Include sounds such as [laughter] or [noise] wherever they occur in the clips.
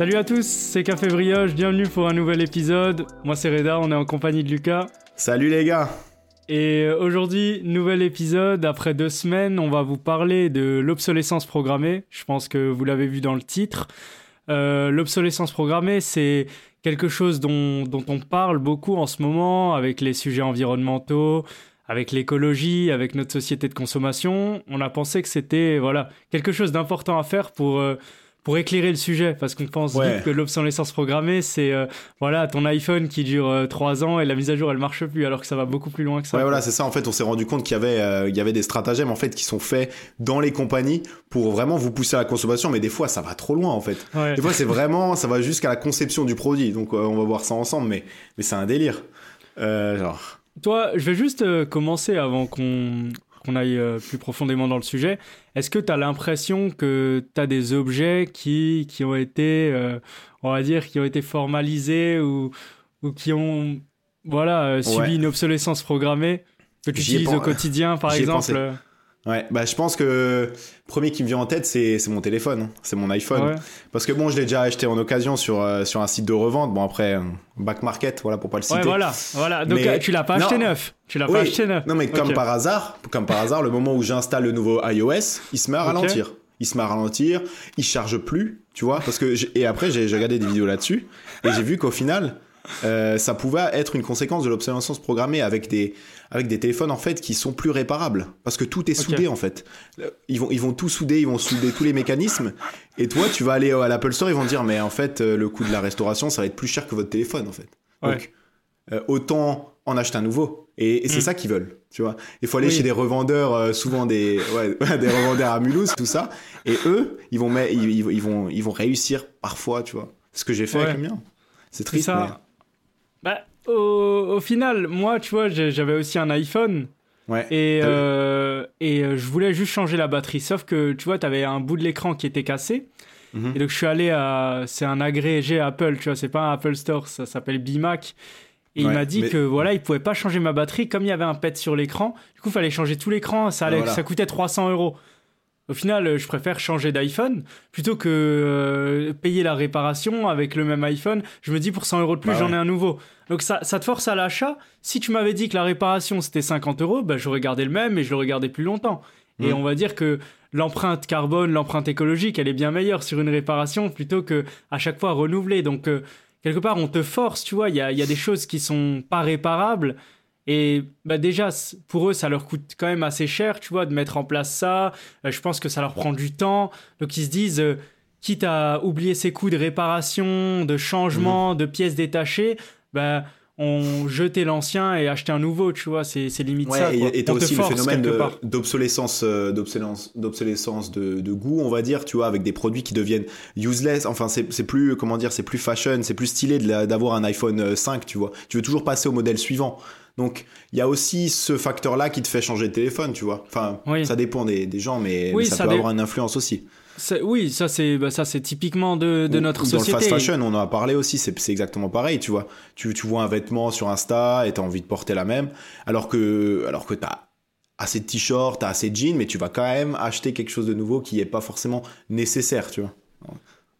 Salut à tous, c'est Café Brioche, bienvenue pour un nouvel épisode. Moi c'est Reda, on est en compagnie de Lucas. Salut les gars Et aujourd'hui, nouvel épisode, après deux semaines, on va vous parler de l'obsolescence programmée. Je pense que vous l'avez vu dans le titre. Euh, l'obsolescence programmée, c'est quelque chose dont, dont on parle beaucoup en ce moment avec les sujets environnementaux, avec l'écologie, avec notre société de consommation. On a pensé que c'était voilà quelque chose d'important à faire pour... euh, pour éclairer le sujet, parce qu'on pense Ouais. vite que l'obsolescence programmée, c'est euh, voilà ton iPhone qui dure 3 ans et la mise à jour elle marche plus, alors que ça va beaucoup plus loin que ça. Ouais voilà c'est ça en fait on s'est rendu compte qu'il y avait euh, il y avait des stratagèmes en fait qui sont faits dans les compagnies pour vraiment vous pousser à la consommation mais des fois ça va trop loin en fait. Ouais. Des fois c'est vraiment ça va jusqu'à la conception du produit donc euh, on va voir ça ensemble mais mais c'est un délire. Euh, genre Toi, je vais juste euh, commencer avant qu'on qu'on aille euh, plus profondément dans le sujet. Est-ce que tu as l'impression que tu as des objets qui, qui ont été, euh, on va dire, qui ont été formalisés ou, ou qui ont voilà, euh, subi Ouais. une obsolescence programmée que tu utilises au quotidien, par exemple Ouais, bah je pense que le premier qui me vient en tête c'est mon téléphone, hein. c'est mon iPhone. ouais. Parce que bon, je l'ai déjà acheté en occasion sur euh, sur un site de revente. Bon après euh, back market, voilà pour pas le citer. Ouais, voilà, voilà. Donc Mais- euh, tu l'as pas acheté Non. neuf. Tu l'as Oui. pas acheté neuf. Non mais comme par hasard, comme par hasard, le moment où j'installe le nouveau iOS, il se met à ralentir. Il se met à ralentir, il charge plus, tu vois, parce que et après j'ai regardé des vidéos là-dessus et j'ai vu qu'au final euh, ça pouvait être une conséquence de l'obsolescence programmée avec des avec des téléphones en fait qui sont plus réparables parce que tout est soudé en fait. Ils vont ils vont tout souder, ils vont souder tous les mécanismes et toi tu vas aller à l'Apple Store, ils vont te dire mais en fait euh, le coût de la restauration ça va être plus cher que votre téléphone en fait. Ouais. Donc euh, autant en acheter un nouveau. Et, et c'est Mm. ça qu'ils veulent, tu vois. Il faut aller Oui. chez des revendeurs, euh, souvent des, [laughs] ouais, [laughs] des revendeurs à Mulhouse, tout ça. Et eux, ils vont, ils, ils- ils vont, ils vont réussir parfois, tu vois. Ce que j'ai fait Ouais. avec le mien. C'est triste, ça. Bah, au, au final, moi, tu vois, j'avais aussi un iPhone. Ouais. Et, euh, et euh, je voulais juste changer la batterie. Sauf que, tu vois, tu avais un bout de l'écran qui était cassé. Mhm. Et donc, je suis allé à. C'est un agrégé Apple, tu vois, c'est pas un Apple Store, ça s'appelle BMac. Et il m'a dit mais- que voilà, il pouvait pas changer ma batterie comme il y avait un pet sur l'écran. Du coup, il fallait changer tout l'écran. Ça, allait, voilà. ça coûtait 300 euros. Au final, euh, je préfère changer d'iPhone plutôt que euh, payer la réparation avec le même iPhone. Je me dis pour 100 euros de plus, Bah j'en ouais. ai un nouveau. Donc ça, ça te force à l'achat. Si tu m'avais dit que la réparation c'était 50 euros, bah, j'aurais gardé le même et je l'aurais gardé plus longtemps. Et Mm. on va dire que l'empreinte carbone, l'empreinte écologique, elle est bien meilleure sur une réparation plutôt que à chaque fois renouveler. Donc euh, quelque part, on te force, tu vois. Il y a, y a des choses qui sont pas réparables. Et bah déjà, pour eux, ça leur coûte quand même assez cher, tu vois, de mettre en place ça. Euh, je pense que ça leur prend du temps. Donc ils se disent, euh, quitte à oublier ces coûts de réparation, de changement, de pièces détachées, bah, on jetait l'ancien et achetait un nouveau, tu vois. C'est c'est limite Ouais, ça. quoi. et t'as aussi le phénomène d'obsolescence, euh, d'obsolescence, d'obsolescence de, de goût, on va dire, tu vois, avec des produits qui deviennent useless. Enfin, c'est c'est plus, comment dire, c'est plus fashion, c'est plus stylé d'avoir un iPhone euh, 5, tu vois. Tu veux toujours passer au modèle suivant. Donc, il y a aussi ce facteur-là qui te fait changer de téléphone, tu vois. Enfin, Oui. ça dépend des, des gens, mais, Oui, mais ça, ça peut avoir une influence aussi. Oui, ça c'est bah, ça c'est typiquement de, de Ou- notre ou dans société. le fast fashion, on en a parlé aussi, c'est exactement pareil, tu vois. Tu, tu vois un vêtement sur Insta et t'as envie de porter la même, alors que, alors que t'as assez de t-shirts, t'as assez de jeans, mais tu vas quand même acheter quelque chose de nouveau qui est pas forcément nécessaire, tu vois.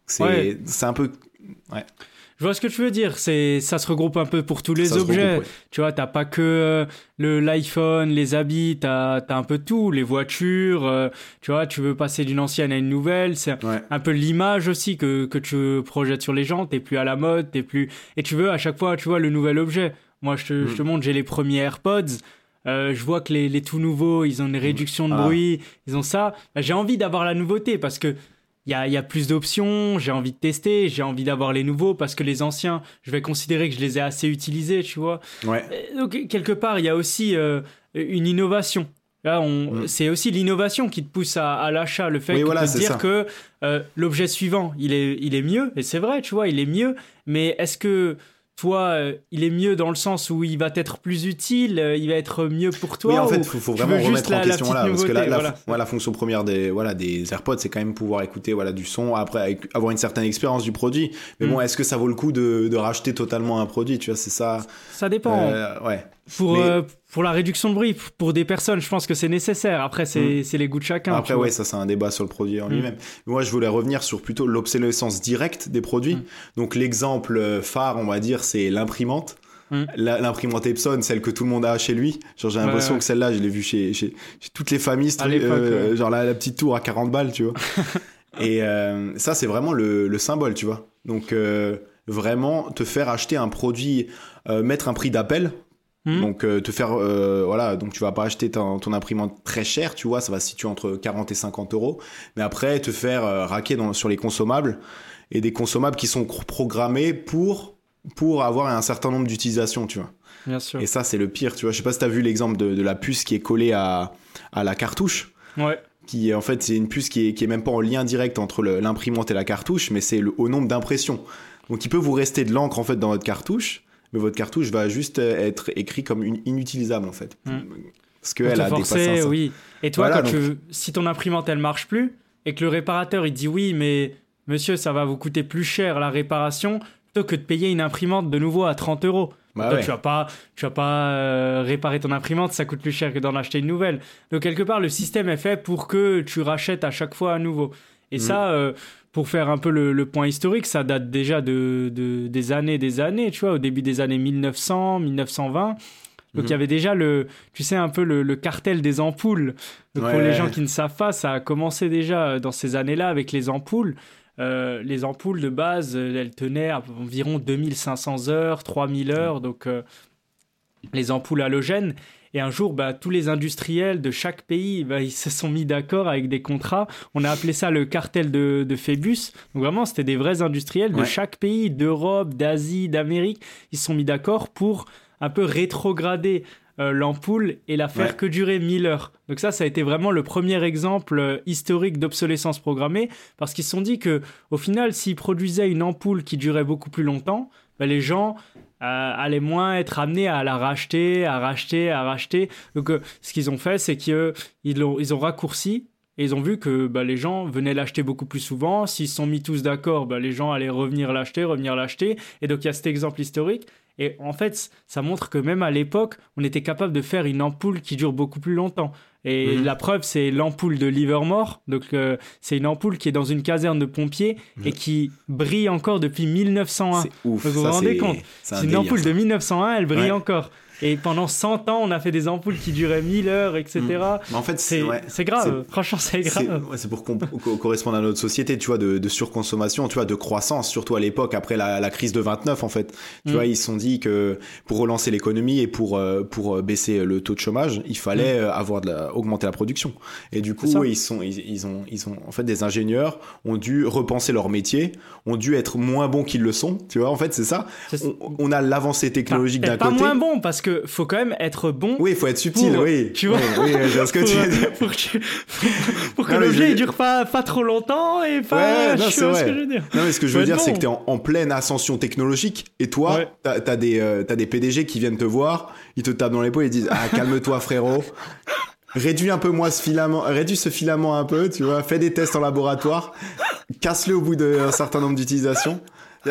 C'est Ouais. c'est un peu. Je vois ce que tu veux dire. C'est ça se regroupe un peu pour tous les ça objets. regroupe, ouais. Tu vois, t'as pas que euh, le l'iPhone, les habits, t'as as un peu tout, les voitures. euh, tu vois, tu veux passer d'une ancienne à une nouvelle. C'est Ouais. un peu l'image aussi que, que tu projettes sur les gens. T'es plus à la mode, t'es plus. Et tu veux à chaque fois, tu vois, le nouvel objet. Moi, je te, Mm. je te montre, j'ai les premiers AirPods. Euh, je vois que les, les tout nouveaux, ils ont une réduction de Ah. bruit, ils ont ça. Bah, j'ai envie d'avoir la nouveauté parce que il y a, y a plus d'options, j'ai envie de tester, j'ai envie d'avoir les nouveaux parce que les anciens, je vais considérer que je les ai assez utilisés, tu vois. Ouais. Donc, quelque part, il y a aussi euh, une innovation. Là, on, Mm. c'est aussi l'innovation qui te pousse à, à l'achat, le fait Oui, que voilà, de dire ça. que euh, l'objet suivant, il est, il est mieux, et c'est vrai, tu vois, il est mieux, mais est-ce que toi, euh, il est mieux dans le sens où il va être plus utile, euh, il va être mieux pour toi oui, en fait, il faut, vraiment remettre la- en question là, parce que la, la- fonction première des, voilà, des AirPods, c'est quand même pouvoir écouter voilà, du son, après avec- avoir une certaine expérience du produit. Mais Mm. bon, est-ce que ça vaut le coup de, de racheter totalement un produit Tu vois, c'est ça. Ça dépend. Euh, ouais. Pour, Mais- euh, pour la réduction de bruit, pour des personnes, je pense que c'est nécessaire. Après, c'est c'est les goûts de chacun. Après, vois. ouais, ça, c'est un débat sur le produit en Mm. lui-même. Moi, je voulais revenir sur plutôt l'obsolescence directe des produits. Mm. Donc, l'exemple euh, phare, on va dire, c'est l'imprimante. Mm. L'imprimante Epson, celle que tout le monde a chez lui. Genre, j'ai l'impression ouais. que celle-là, je l'ai vue chez, chez, chez toutes les familles. À euh, ouais. Genre, la, la petite tour à 40 balles, tu vois. [laughs] Et euh, ça, c'est vraiment le, le symbole, tu vois. Donc, vraiment, te faire acheter un produit, mettre un prix d'appel. Hmm. Donc, euh, te faire, euh, voilà, donc tu vas pas acheter ton, ton imprimante très cher, tu vois, ça va se situer entre 40 et 50 euros. Mais après, te faire euh, raquer dans, sur les consommables et des consommables qui sont programmés pour, pour avoir un certain nombre d'utilisations, tu vois. Bien sûr. Et ça, c'est le pire, tu vois. Je sais pas si t'as vu l'exemple de, de la puce qui est collée à, à la cartouche Ouais. qui en fait c'est une puce qui est, qui est même pas en lien direct entre l'imprimante et la cartouche, mais c'est le, au nombre d'impressions. Donc il peut vous rester de l'encre en fait dans votre cartouche, mais votre cartouche va juste euh, être écrit comme une, inutilisable en fait, Mm. parce qu'elle a forcer, dépassé oui. Et toi, Voilà, quand tu, si ton imprimante elle marche plus et que le réparateur il dit oui, mais monsieur, ça va vous coûter plus cher la réparation plutôt que de payer une imprimante de nouveau à 30 euros. Bah Toi, ouais. tu vas pas, tu vas pas euh, réparer ton imprimante, ça coûte plus cher que d'en acheter une nouvelle. Donc quelque part, le système est fait pour que tu rachètes à chaque fois à nouveau. Et Mhm. ça, euh, pour faire un peu le, le point historique, ça date déjà de, de- des années, des années. Tu vois, au début des années 1900, 1920. Donc Mhm. il y avait déjà le, tu sais un peu le, le cartel des ampoules. Donc pour les gens qui ne savent pas, ça a commencé déjà dans ces années-là avec les ampoules. Euh, les ampoules de base, euh, elles tenaient à environ 2500 heures, 3000 heures, donc euh, les ampoules halogènes. Et un jour, bah, tous les industriels de chaque pays, bah, ils se sont mis d'accord avec des contrats. On a appelé ça le cartel de, de Phébus. Donc vraiment, c'était des vrais industriels de Ouais. chaque pays, d'Europe, d'Asie, d'Amérique. Ils se sont mis d'accord pour un peu rétrograder euh, l'ampoule et la faire Ouais. que durer 1000 heures. Donc ça, ça a été vraiment le premier exemple euh, historique d'obsolescence programmée parce qu'ils se sont dit que au final, s'ils produisaient une ampoule qui durait beaucoup plus longtemps, bah, les gens euh, allaient moins être amenés à la racheter, à racheter, à racheter. Donc euh, ce qu'ils ont fait, c'est qu'ils ils ont, ils ont raccourci et ils ont vu que bah, les gens venaient l'acheter beaucoup plus souvent. S'ils se sont mis tous d'accord, bah, les gens allaient revenir l'acheter, revenir l'acheter. Et donc il y a cet exemple historique. Et en fait, ça montre que même à l'époque, on était capable de faire une ampoule qui dure beaucoup plus longtemps. Et Mhm. la preuve, c'est l'ampoule de Livermore. Donc, euh, c'est une ampoule qui est dans une caserne de pompiers et Mhm. qui brille encore depuis 1901. C'est ouf. Donc, vous vous rendez compte? c'est un C'est une délire, ampoule ça. de 1901, elle brille Ouais. encore. Et pendant 100 ans, on a fait des ampoules qui duraient 1000 heures, etc. Mais en fait, C'est ouais, grave, franchement, c'est C'est grave. ouais, c'est pour qu'on co- correspondre à notre société, tu vois, de, de surconsommation, tu vois, de croissance, surtout à l'époque, après la, la crise de 29, en fait. Tu Mm. vois, ils se sont dit que pour relancer l'économie et pour, euh, pour euh, baisser le taux de chômage, il fallait euh, avoir de la, augmenter la production. Et du Mm. Coup, ils sont, ils, ils ont, ils ont, en fait, des ingénieurs ont dû repenser leur métier, ont dû être moins bons qu'ils le sont, tu vois, en fait, c'est ça. On, on a l'avancée technologique d'un pas côté. moins bon, parce que faut quand même être bon Oui, il faut être subtil, Pour- oui. tu vois. Oui, oui, ce que [laughs] tu veux dire. pour que, pour que l'objet je- dure pas, pas trop longtemps et pas. Ouais, non, c'est ce vrai. que je veux dire. Non, mais ce que je veux dire, c'est que t'es en, en pleine ascension technologique et toi, Ouais. t'as as des, euh, des PDG qui viennent te voir, ils te tapent dans l'épaule et disent Ah, calme-toi, frérot. Réduis un peu moins ce filament, réduis ce filament un peu, tu vois, fais des tests en laboratoire, casse-le au bout d'un certain nombre d'utilisations.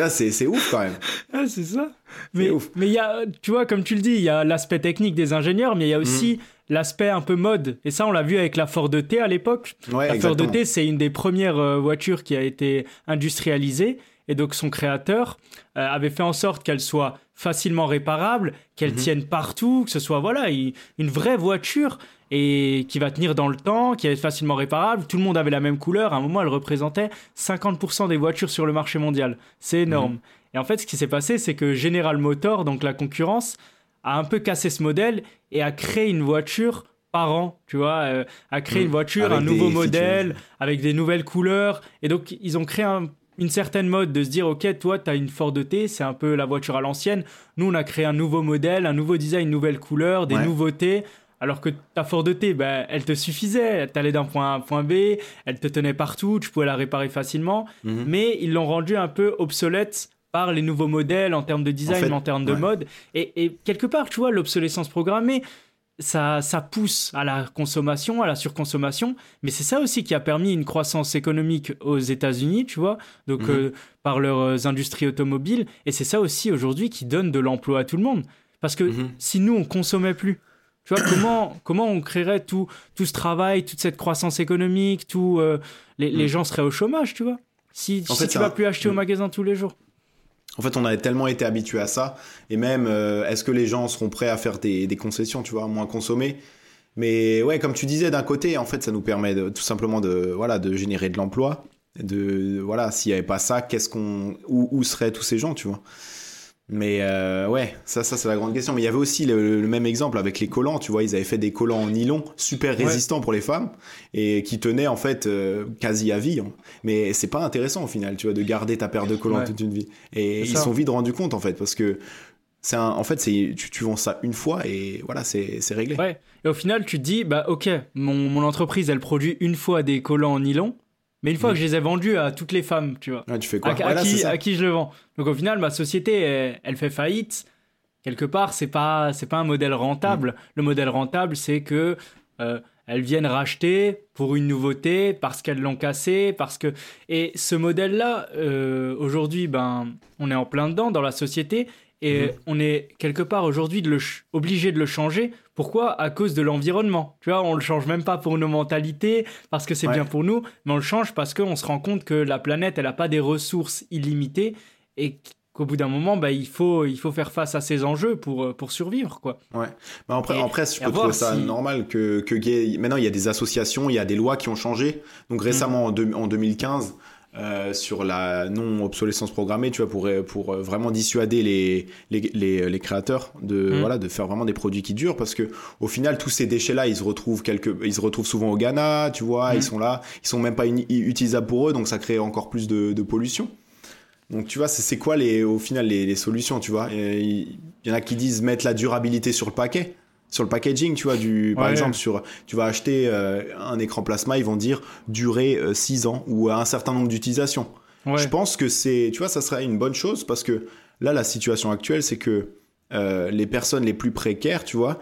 C'est ouf quand même. [laughs] Ah, c'est ça. Mais ouf. mais il y a, tu vois, comme tu le dis, il y a l'aspect technique des ingénieurs, mais il y a aussi Mm. l'aspect un peu mode. Et ça, on l'a vu avec la Ford T à l'époque. Ouais, la Ford exactement. T, c'est une des premières euh, voitures qui a été industrialisée. Et donc, son créateur euh, avait fait en sorte qu'elle soit facilement réparable, qu'elle Mhm. tienne partout, que ce soit voilà, une vraie voiture et qui va tenir dans le temps, qui est facilement réparable. Tout le monde avait la même couleur. À un moment, elle représentait 50% des voitures sur le marché mondial. C'est Mhm. énorme. Et en fait, ce qui s'est passé, c'est que General Motors, donc la concurrence, a un peu cassé ce modèle et a créé une voiture par an, tu vois, euh, a créé Mhm. une voiture, Avec un nouveau features. modèle, avec des nouvelles couleurs. Et donc, ils ont créé un- une certaine mode de se dire, OK, toi, tu as une Ford T, c'est un peu la voiture à l'ancienne. Nous, on a créé un nouveau modèle, un nouveau design, une nouvelle couleur, des Ouais. nouveautés. Alors que ta Ford T, ben, elle te suffisait. T'allais d'un point A à un point B, elle te tenait partout, tu pouvais la réparer facilement. Mhm. Mais ils l'ont rendue un peu obsolète par les nouveaux modèles en termes de design, En fait, en termes de ouais. mode. Et, et quelque part, tu vois, l'obsolescence programmée, ça, ça pousse à la consommation, à la surconsommation. Mais c'est ça aussi qui a permis une croissance économique aux États-Unis, tu vois, donc Mhm. euh, par leurs euh, industries automobiles. Et c'est ça aussi aujourd'hui qui donne de l'emploi à tout le monde. Parce que Mhm. si nous, on consommait plus, tu vois, comment, comment on créerait tout, tout ce travail, toute cette croissance économique, tout, euh, les, les Mhm. gens seraient au chômage, tu vois Si, En si fait, tu vas plus acheter au Mhm. magasin tous les jours. En fait, on a tellement été habitué à ça. Et même, euh, est-ce que les gens seront prêts à faire des, des concessions, tu vois, moins consommer Mais ouais, comme tu disais, d'un côté, en fait, ça nous permet de, tout simplement de, voilà, de générer de l'emploi. De, voilà, s'il n'y avait pas ça, qu'est-ce qu'on, où, où seraient tous ces gens, tu vois? Mais euh, ouais, ça, ça c'est la grande question. Mais il y avait aussi le, le même exemple avec les collants, tu vois, ils avaient fait des collants en nylon super Ouais. résistants pour les femmes et qui tenaient en fait euh, quasi à vie. hein. Mais c'est pas intéressant au final, tu vois, de garder ta paire de collants Ouais. toute une vie. Et ils sont vite rendus compte en fait parce que c'est un, en fait c'est tu, tu vends ça une fois et voilà c'est c'est réglé. Ouais. Et au final, tu te dis, bah ok, mon, mon entreprise, elle produit une fois des collants en nylon, mais une fois Mhm. que je les ai vendus à toutes les femmes, tu vois. Ouais, tu fais À, quoi à Voilà, c'est qui, à qui je le vends. Donc au final, ma société, elle, elle fait faillite. Quelque part, c'est pas, c'est pas un modèle rentable. Le modèle rentable, c'est que euh, elles viennent racheter pour une nouveauté parce qu'elles l'ont cassé, parce que et ce modèle-là, euh, aujourd'hui, ben, on est en plein dedans dans la société et Mhm. on est quelque part aujourd'hui obligé de le changer. Pourquoi? À cause de l'environnement. Tu vois, on le change même pas pour nos mentalités, parce que c'est Ouais. bien pour nous, mais on le change parce qu'on se rend compte que la planète, elle a pas des ressources illimitées et qu'au bout d'un moment, bah, il, faut, il faut faire face à ces enjeux pour, euh, pour survivre. Quoi. Ouais. En presse, je peux trouver ça si- normal que, que gay- maintenant il y a des associations, il y a des lois qui ont changé. Donc récemment en, deux- en 2015 euh, sur la non obsolescence programmée, tu vois, pour pour euh, vraiment dissuader les les, les, les créateurs de Mm. voilà de faire vraiment des produits qui durent parce que au final tous ces déchets là ils se retrouvent quelque ils se retrouvent souvent au Ghana, tu vois, Mm. ils sont là, ils sont même pas utilisables pour eux donc ça crée encore plus de, de pollution. Donc tu vois, c'est quoi les, au final les, les solutions, tu vois? Il y en a qui disent mettre la durabilité sur le paquet, sur le packaging, tu vois, du, par Ouais. exemple, sur, tu vas acheter euh, un écran plasma, ils vont dire durer 6 ans ou un certain nombre d'utilisations. Ouais. Je pense que c'est, tu vois, ça serait une bonne chose parce que là, la situation actuelle, c'est que euh, les personnes les plus précaires, tu vois,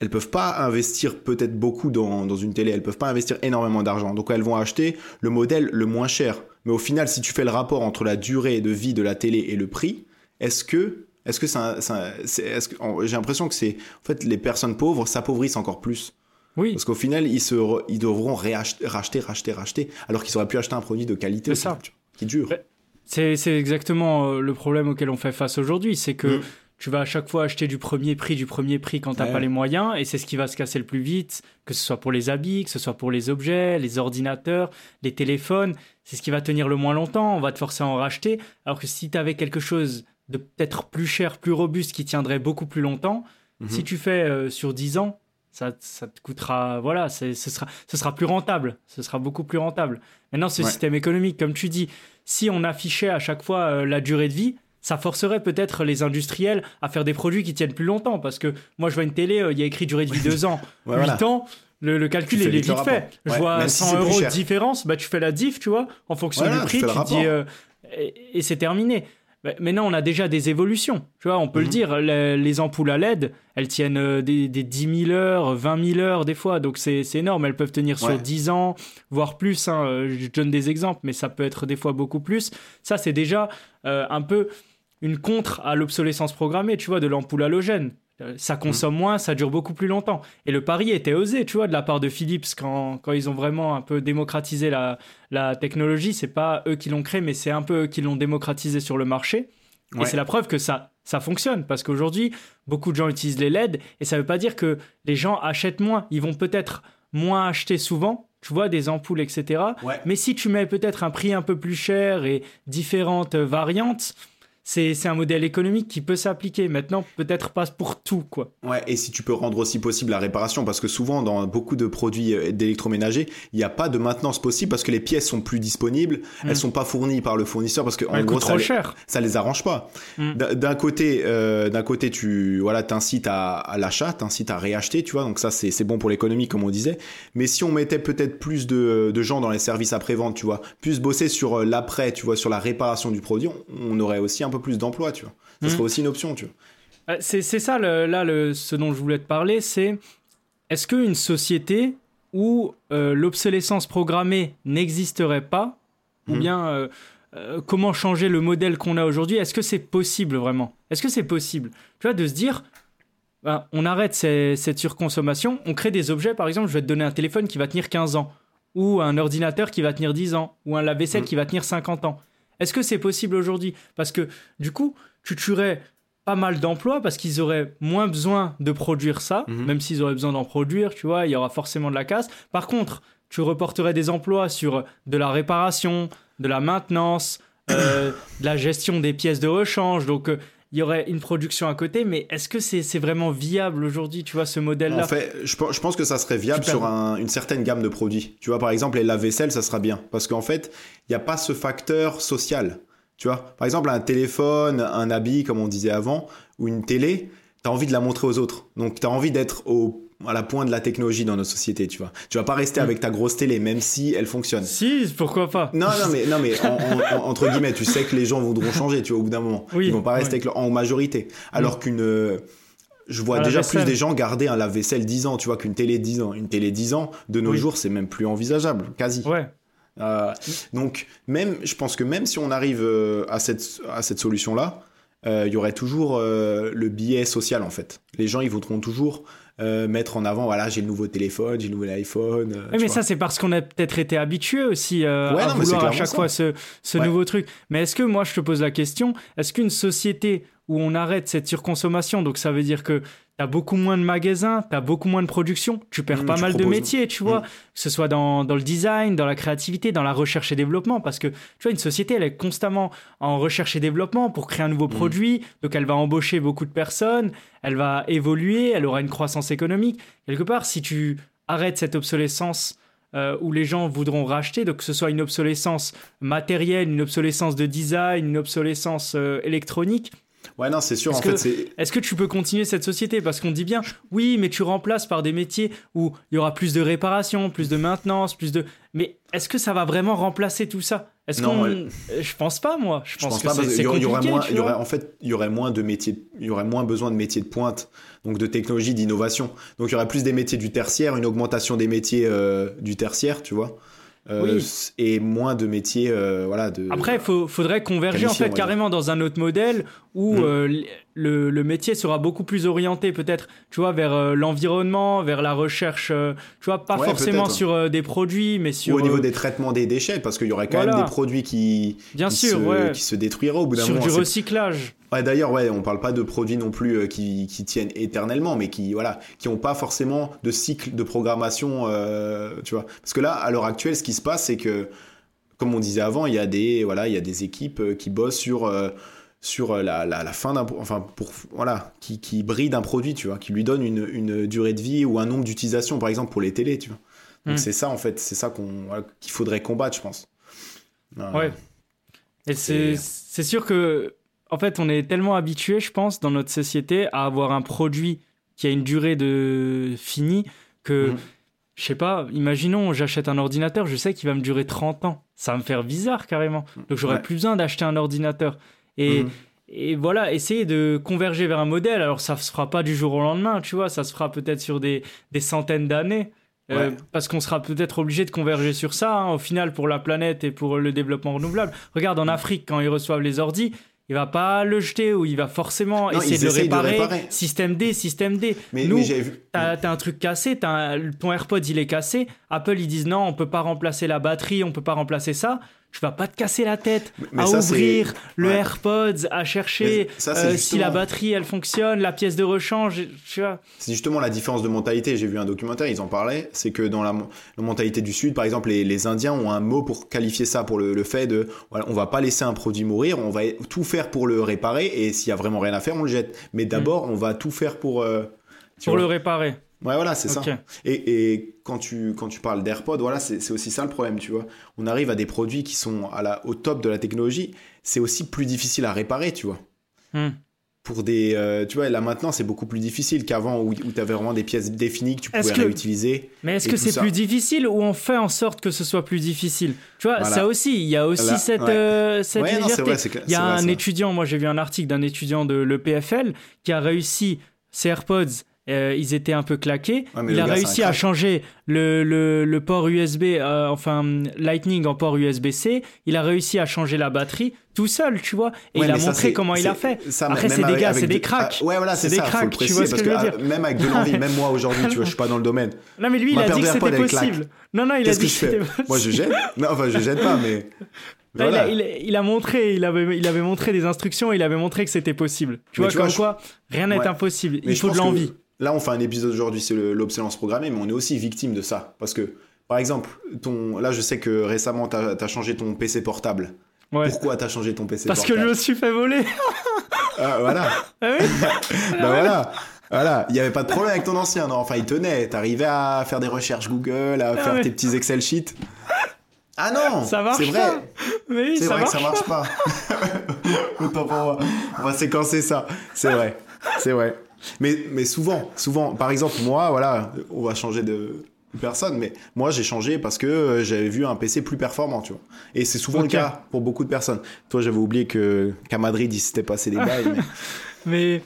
elles peuvent pas investir peut-être beaucoup dans, dans une télé, elles peuvent pas investir énormément d'argent. Donc elles vont acheter le modèle le moins cher. Mais au final, si tu fais le rapport entre la durée de vie de la télé et le prix, est-ce que est-ce que ça, ça- c'est- est-ce que j'ai l'impression que c'est en fait les personnes pauvres s'appauvrissent encore plus Oui, parce qu'au final ils se re- ils devront racheter racheter racheter alors qu'ils auraient pu acheter un produit de qualité C'est ça. qui dure. Ouais. c'est c'est exactement euh, le problème auquel on fait face aujourd'hui. C'est que Mm. tu vas à chaque fois acheter du premier prix, du premier prix quand tu n'as Ouais. pas les moyens, et c'est ce qui va se casser le plus vite, que ce soit pour les habits, que ce soit pour les objets, les ordinateurs, les téléphones. C'est ce qui va tenir le moins longtemps. On va te forcer à en racheter. Alors que si tu avais quelque chose de peut-être plus cher, plus robuste, qui tiendrait beaucoup plus longtemps, Mhm. si tu fais euh, sur 10 ans, ça, ça te coûtera, voilà, c'est- ce sera, ce sera plus rentable. Ce sera beaucoup plus rentable. Maintenant, ce Ouais. système économique, comme tu dis, si on affichait à chaque fois euh, la durée de vie, ça forcerait peut-être les industriels à faire des produits qui tiennent plus longtemps. Parce que moi, je vois une télé, euh, il y a écrit durée de vie 2 [laughs] ans, Ouais, 8 voilà. ans. Le, le calcul, il est vite fait. Je vois même si 100 c'est plus euros de différence, bah, tu fais la diff, tu vois, en fonction Voilà, du prix, tu dis, et c'est terminé. Maintenant, on a déjà des évolutions. Tu vois, on peut le Mhm. dire, les, les ampoules à LED, elles tiennent euh, des, des 10 000 heures, 20 000 heures des fois, donc c'est c'est énorme. Elles peuvent tenir sur Ouais. 10 ans, voire plus. hein. Euh, Je donne des exemples, mais ça peut être des fois beaucoup plus. Ça, c'est déjà euh, un peu une contre à l'obsolescence programmée, tu vois, de l'ampoule halogène. Euh, Ça consomme moins, ça dure beaucoup plus longtemps. Et le pari était osé, tu vois, de la part de Philips quand, quand ils ont vraiment un peu démocratisé la, la technologie. C'est pas eux qui l'ont créé, mais c'est un peu eux qui l'ont démocratisé sur le marché. Et c'est la preuve que ça, ça fonctionne. Parce qu'aujourd'hui, beaucoup de gens utilisent les LED et ça veut pas dire que les gens achètent moins. Ils vont peut-être moins acheter souvent, tu vois, des ampoules, etc. Ouais. Mais si tu mets peut-être un prix un peu plus cher et différentes variantes, c'est un modèle économique qui peut s'appliquer. Maintenant, peut-être pas pour tout, quoi. Ouais, et si tu peux rendre aussi possible la réparation, parce que souvent dans beaucoup de produits euh, d'électroménager, il n'y a pas de maintenance possible parce que les pièces sont plus disponibles, Mm. elles sont pas fournies par le fournisseur parce que en gros ça trop les, cher. ça les arrange pas. Mm. D'un- côté, euh, d'un côté tu voilà t'incites à, à l'achat, t'incites à réacheter, tu vois, donc ça c'est bon pour l'économie comme on disait. Mais si on mettait peut-être plus de, de gens dans les services après vente, tu vois, plus bosser sur euh, l'après, tu vois, sur la réparation du produit, on, on aurait aussi un peu plus d'emplois, tu vois. Ça Mm. serait aussi une option, tu vois. Euh, C'est ça, le- là, le, ce dont je voulais te parler, c'est est-ce qu'une société où euh, l'obsolescence programmée n'existerait pas, ou Mhm. bien euh, euh, comment changer le modèle qu'on a aujourd'hui Est-ce que c'est possible vraiment? Est-ce que c'est possible? Tu vois, de se dire, ben, on arrête cette surconsommation, on crée des objets, par exemple, je vais te donner un téléphone qui va tenir 15 ans, ou un ordinateur qui va tenir 10 ans, ou un lave-vaisselle mm. qui va tenir 50 ans. Est-ce que c'est possible aujourd'hui? Parce que du coup, tu tuerais pas mal d'emplois parce qu'ils auraient moins besoin de produire ça, mm-hmm. même s'ils auraient besoin d'en produire, tu vois, il y aura forcément de la casse. Par contre, tu reporterais des emplois sur de la réparation, de la maintenance, euh, [coughs] de la gestion des pièces de rechange. Donc, euh, il y aurait une production à côté, mais est-ce que c'est vraiment viable aujourd'hui, tu vois, ce modèle-là En fait, je, pense que ça serait viable sur une certaine gamme de produits. Tu vois, par exemple, les lave-vaisselle, ça sera bien. Parce qu'en fait, il n'y a pas ce facteur social. Tu vois, par exemple, un téléphone, un habit, comme on disait avant, ou une télé, tu as envie de la montrer aux autres. Donc, tu as envie d'être au à la pointe de la technologie dans notre société, tu vois. Tu vas pas rester avec ta grosse télé, même si elle fonctionne. Si, pourquoi pas Non, non, mais, non, mais entre guillemets, tu sais que les gens voudront changer, tu vois, au bout d'un moment. Oui, Ils vont pas rester en majorité. Alors mm. qu'une... Euh, je vois déjà plus des gens garder un lave-vaisselle 10 ans, tu vois, qu'une télé 10 ans. Une télé 10 ans, de nos jours, c'est même plus envisageable, quasi. Ouais. Euh, donc, même, je pense que même si on arrive euh, à cette, à cette solution-là, il y aurait toujours le biais social, en fait. Les gens, ils voudront toujours euh, mettre en avant, voilà, j'ai le nouveau téléphone, j'ai le nouvel iPhone. Euh, oui, mais ça, c'est parce qu'on a peut-être été habitué aussi euh, à vouloir à chaque fois ce, ce nouveau truc. Mais est-ce que, moi, je te pose la question, est-ce qu'une société où on arrête cette surconsommation, donc ça veut dire que T'as beaucoup moins de magasins, t'as beaucoup moins de production, tu perds mmh, pas mal de métiers, tu vois, mmh. que ce soit dans, dans, le design, dans la créativité, dans la recherche et développement, parce que tu vois, une société, elle est constamment en recherche et développement pour créer un nouveau mmh. produit, donc elle va embaucher beaucoup de personnes, elle va évoluer, elle aura une croissance économique. Quelque part, si tu arrêtes cette obsolescence euh, où les gens voudront racheter, donc que ce soit une obsolescence matérielle, une obsolescence de design, une obsolescence euh, électronique, Ouais, non, c'est sûr. Est-ce en que, fait, est-ce que tu peux continuer cette société? Parce qu'on dit bien, oui, mais tu remplaces par des métiers où il y aura plus de réparation, plus de maintenance, plus de. Mais est-ce que ça va vraiment remplacer tout ça? Est-ce qu'on Je pense pas, moi. Je, pense, que c'est il y, aurait moins. Il y aurait, en fait, il y aurait moins de métiers. Il y aurait moins besoin de métiers de pointe, donc de technologie, d'innovation. Donc il y aurait plus des métiers du tertiaire, une augmentation des métiers euh, du tertiaire, tu vois. Euh, et moins de métiers euh, voilà de après il faudrait converger en fait carrément dans un autre modèle où mm. euh, le, le, métier sera beaucoup plus orienté peut-être tu vois vers l'environnement vers la recherche tu vois pas forcément sur des produits mais sur Ou au niveau des traitements des déchets parce qu'il y aurait quand même des produits qui bien qui sûr se, qui se détruiraient au bout d'un moment sur du recyclage Ouais, d'ailleurs, ouais, on parle pas de produits non plus euh, qui, qui, tiennent éternellement, mais qui, voilà, qui ont pas forcément de cycle de programmation, euh, tu vois. Parce que là, à l'heure actuelle, ce qui se passe, c'est que, comme on disait avant, il y a des, voilà, il y a des équipes euh, qui bossent sur, euh, sur la, la, la fin d'un, enfin, pour, voilà, qui, qui brident un produit, tu vois, qui lui donne une, une durée de vie ou un nombre d'utilisations, par exemple, pour les télés, tu vois. Donc hmm. c'est ça, en fait, c'est ça qu'on, qu'il faudrait combattre, je pense. ouais. Et c'est sûr que en fait, on est tellement habitué, je pense, dans notre société, à avoir un produit qui a une durée de fini que, mhm. je sais pas, imaginons, j'achète un ordinateur, je sais qu'il va me durer 30 ans. Ça va me faire bizarre carrément. Donc, j'aurais plus besoin d'acheter un ordinateur. Et, mhm. et voilà, essayer de converger vers un modèle. Alors, ça se fera pas du jour au lendemain, tu vois, ça se fera peut-être sur des, des centaines d'années. Euh, parce qu'on sera peut-être obligé de converger sur ça, hein, au final, pour la planète et pour le développement renouvelable. Regarde, en Afrique, quand ils reçoivent les ordis, il va pas le jeter ou il va forcément essayer de le réparer. Système D, système D. Mais, Nous, t'as as un truc cassé, as ton AirPod il est cassé. Apple ils disent non, on peut pas remplacer la batterie, on peut pas remplacer ça tu vas pas te casser la tête à ouvrir le AirPods, à chercher euh, si la batterie elle fonctionne, la pièce de rechange, tu vois. C'est justement la différence de mentalité. J'ai vu un documentaire, ils en parlaient. C'est que dans la, mentalité du Sud, par exemple, les, Indiens ont un mot pour qualifier ça, pour le, fait de, voilà, on va pas laisser un produit mourir, on va tout faire pour le réparer et s'il y a vraiment rien à faire, on le jette. Mais d'abord, on va tout faire pour. Euh, pour le réparer. Ouais, voilà, c'est ça. Et, et, quand tu, quand tu parles d'AirPod, voilà, c'est aussi ça le problème, tu vois. On arrive à des produits qui sont à la, au top de la technologie, c'est aussi plus difficile à réparer, tu vois. Hmm. Pour des, euh, tu vois, là maintenant, c'est beaucoup plus difficile qu'avant où, où tu avais vraiment des pièces définies que tu pouvais réutiliser. Mais est-ce que c'est plus difficile ou on fait en sorte que ce soit plus diffile Tu vois, ça aussi, il y a aussi cette, euh, cette légèreté. il y a un étudiant, moi j'ai vu un article d'un étudiant de l'EPFL qui a réussi ses AirPods euh, ils étaient un peu claqués. Ouais, il a gars, réussi à changer le, le, le port USB, euh, enfin Lightning en port USB-C. Il a réussi à changer la batterie tout seul, tu vois. Et Ouais, il a ça, montré comment il a fait. ça, Après, c'est des gars, c'est de- des cracks. Ah, ouais, voilà, C'est des ça. cracks, tu vois ce que je veux ah, dire. Même avec de l'envie, [laughs] même moi aujourd'hui, tu vois, je suis pas dans le domaine. Non, mais lui, il a dit que c'était possible. Non, non, il a dit que c'était possible. Moi, je gêne. Non, enfin, je gêne pas, mais. Il, Voilà. a, il a- il a montré, il avait, il avait montré des instructions, il avait montré que c'était possible. Tu Mais vois, tu vois, je- quoi, rien n'est Ouais. impossible. Mais il faut de l'envie. Là, on fait un épisode aujourd'hui, c'est le- l'obsolescence programmée, mais on est aussi victime de ça. Parce que, par exemple, ton... là, je sais que récemment, tu as, changé ton PC portable. Ouais. Pourquoi tu as changé ton PC Parce que je me suis fait voler. Ah, Voilà. [laughs] Ah oui [laughs] bah voilà. Voilà, il n'y avait pas de problème avec ton ancien, non? Enfin, il tenait. T'arrivais à faire des recherches Google, à faire ouais. tes petits Excel sheets. Ah non Ça marche C'est vrai. pas. Mais oui, C'est ça vrai marche que ça marche pas. [laughs] Moi. On va séquencer ça. C'est vrai. C'est vrai. Mais, mais souvent, souvent, par exemple, moi, voilà, on va changer de personne, mais moi, j'ai changé parce que euh, j'avais vu un PC plus performant, tu vois. Et c'est souvent le cas pour beaucoup de personnes. Toi, j'avais oublié que qu'à Madrid, il s'était passé des bails. mais- [laughs] Mais,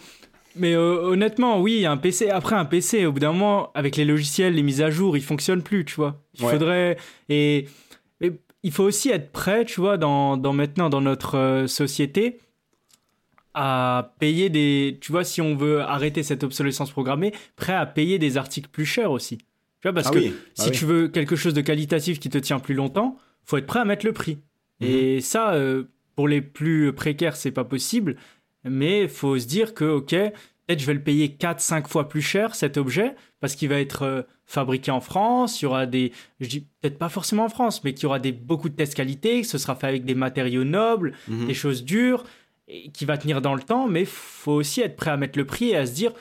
mais euh, honnêtement, oui, un PC. Après, un PC, au bout d'un moment, avec les logiciels, les mises à jour, il fonctionne plus, tu vois. Il Ouais. faudrait. Et, et il faut aussi être prêt, tu vois, dans, dans maintenant, dans notre euh, société, à payer des. Tu vois, si on veut arrêter cette obsolescence programmée, prêt à payer des articles plus chers aussi. Tu vois, parce Ah que oui, si ah oui. tu veux quelque chose de qualitatif qui te tient plus longtemps, faut être prêt à mettre le prix. Et ça, euh, pour les plus précaires, c'est pas possible. Mais faut se dire que, ok, peut-être je vais le payer 4-5 fois plus cher cet objet parce qu'il va être euh, fabriqué en France. Il y aura des, je dis peut-être pas forcément en France, mais qu'il y aura des, beaucoup de tests qualité, que ce sera fait avec des matériaux nobles, Mhm. des choses dures, et qui va tenir dans le temps. Mais faut aussi être prêt à mettre le prix et à se dire,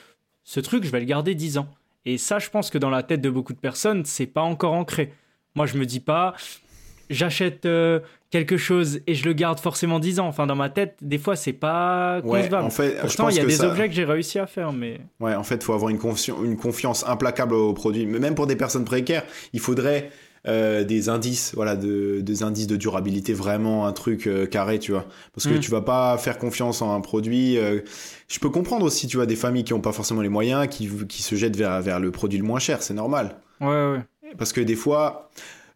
ce truc, je vais le garder 10 ans. Et ça, je pense que dans la tête de beaucoup de personnes, c'est pas encore ancré. Moi, je me dis pas, j'achète euh, quelque chose et je le garde forcément 10 ans. Enfin, dans ma tête, des fois, c'est pas Ouais, concevable. en fait, Pourtant, il y a des ça- objets que j'ai réussi à faire, mais Ouais, en fait, il faut avoir une, confi- une confiance implacable au produit. Mais même pour des personnes précaires, il faudrait euh, des indices, voilà, de, des indices de durabilité, vraiment un truc euh, carré, tu vois. Parce que Mm. tu vas pas faire confiance en un produit. euh, je peux comprendre aussi, tu vois, des familles qui ont pas forcément les moyens, qui, qui se jettent vers, vers le produit le moins cher, c'est normal. ouais, ouais. Parce que des fois,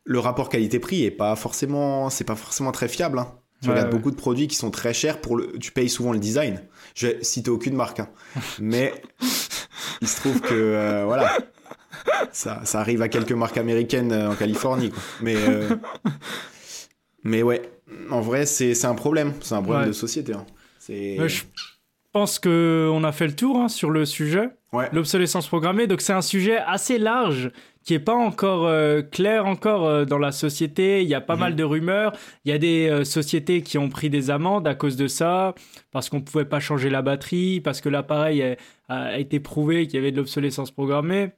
le rapport qualité-prix est pas forcément, c'est pas forcément très fiable. Hein. Tu Ouais, regardes ouais. beaucoup de produits qui sont très chers pour le, tu payes souvent le design. Je vais citer aucune marque, hein. mais [laughs] il se trouve que euh, voilà, ça, ça arrive à quelques marques américaines euh, en Californie, quoi. Mais euh, mais ouais, en vrai, c'est un problème, c'est un problème Ouais. de société. hein. Ouais, je pense que on a fait le tour hein, sur le sujet, ouais. l'obsolescence programmée. Donc c'est un sujet assez large qui est pas encore euh, clair encore euh, dans la société. Il y a pas Mhm. mal de rumeurs. Il y a des euh, sociétés qui ont pris des amendes à cause de ça, parce qu'on pouvait pas changer la batterie, parce que l'appareil a, a été prouvé qu'il y avait de l'obsolescence programmée.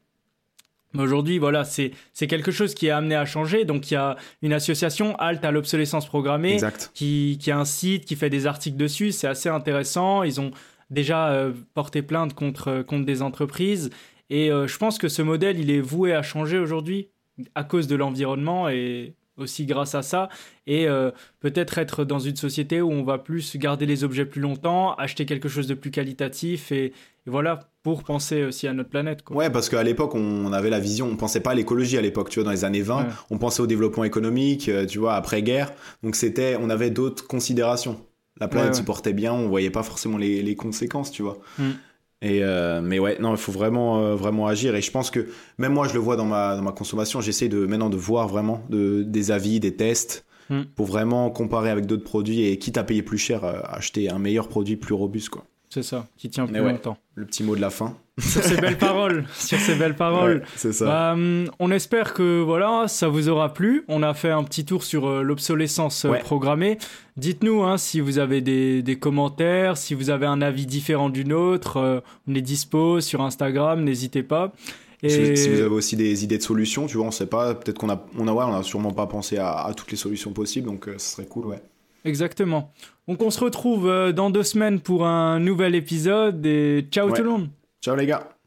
Mais aujourd'hui, voilà, c'est c'est quelque chose qui est amené à changer. Donc il y a une association halte à l'obsolescence programmée Exact. qui, qui a un site, qui fait des articles dessus. C'est assez intéressant. Ils ont déjà euh, porté plainte contre, contre des entreprises. Et euh, je pense que ce modèle, il est voué à changer aujourd'hui à cause de l'environnement et aussi grâce à ça. Et euh, peut-être être dans une société où on va plus garder les objets plus longtemps, acheter quelque chose de plus qualitatif et, et voilà, pour penser aussi à notre planète. Quoi. Ouais, parce qu'à l'époque, on avait la vision, on pensait pas à l'écologie à l'époque, tu vois, dans les années 20, Ouais. on pensait au développement économique, euh, tu vois, après-guerre. Donc c'était, on avait d'autres considérations. La planète Ouais, ouais. se portait bien, on voyait pas forcément les, les conséquences, tu vois. Mm. Et euh, mais ouais, non, il faut vraiment, euh, vraiment agir. Et je pense que même moi, je le vois dans ma, dans ma consommation, j'essaie de maintenant de voir vraiment de, des avis, des tests, Mm. pour vraiment comparer avec d'autres produits et quitte à payer plus cher, euh, acheter un meilleur produit plus robuste, quoi. C'est ça, qui tient plus ouais. longtemps. Le petit mot de la fin. Sur ces belles [laughs] paroles, sur ces belles paroles. Ouais, c'est ça. Bah, hum, on espère que voilà, ça vous aura plu. On a fait un petit tour sur euh, l'obsolescence euh, Ouais. programmée. Dites-nous hein, si vous avez des, des commentaires, si vous avez un avis différent du nôtre. euh, on est dispo sur Instagram, n'hésitez pas. Et Si, vous, si vous avez aussi des idées de solutions, tu vois, on sait pas, peut-être qu'on a, on a, ouais, on a sûrement pas pensé à, à toutes les solutions possibles, donc euh, ce serait cool, ouais. Exactement. Donc on se retrouve euh, dans deux semaines pour un nouvel épisode et ciao Ouais. tout le monde. Ciao les gars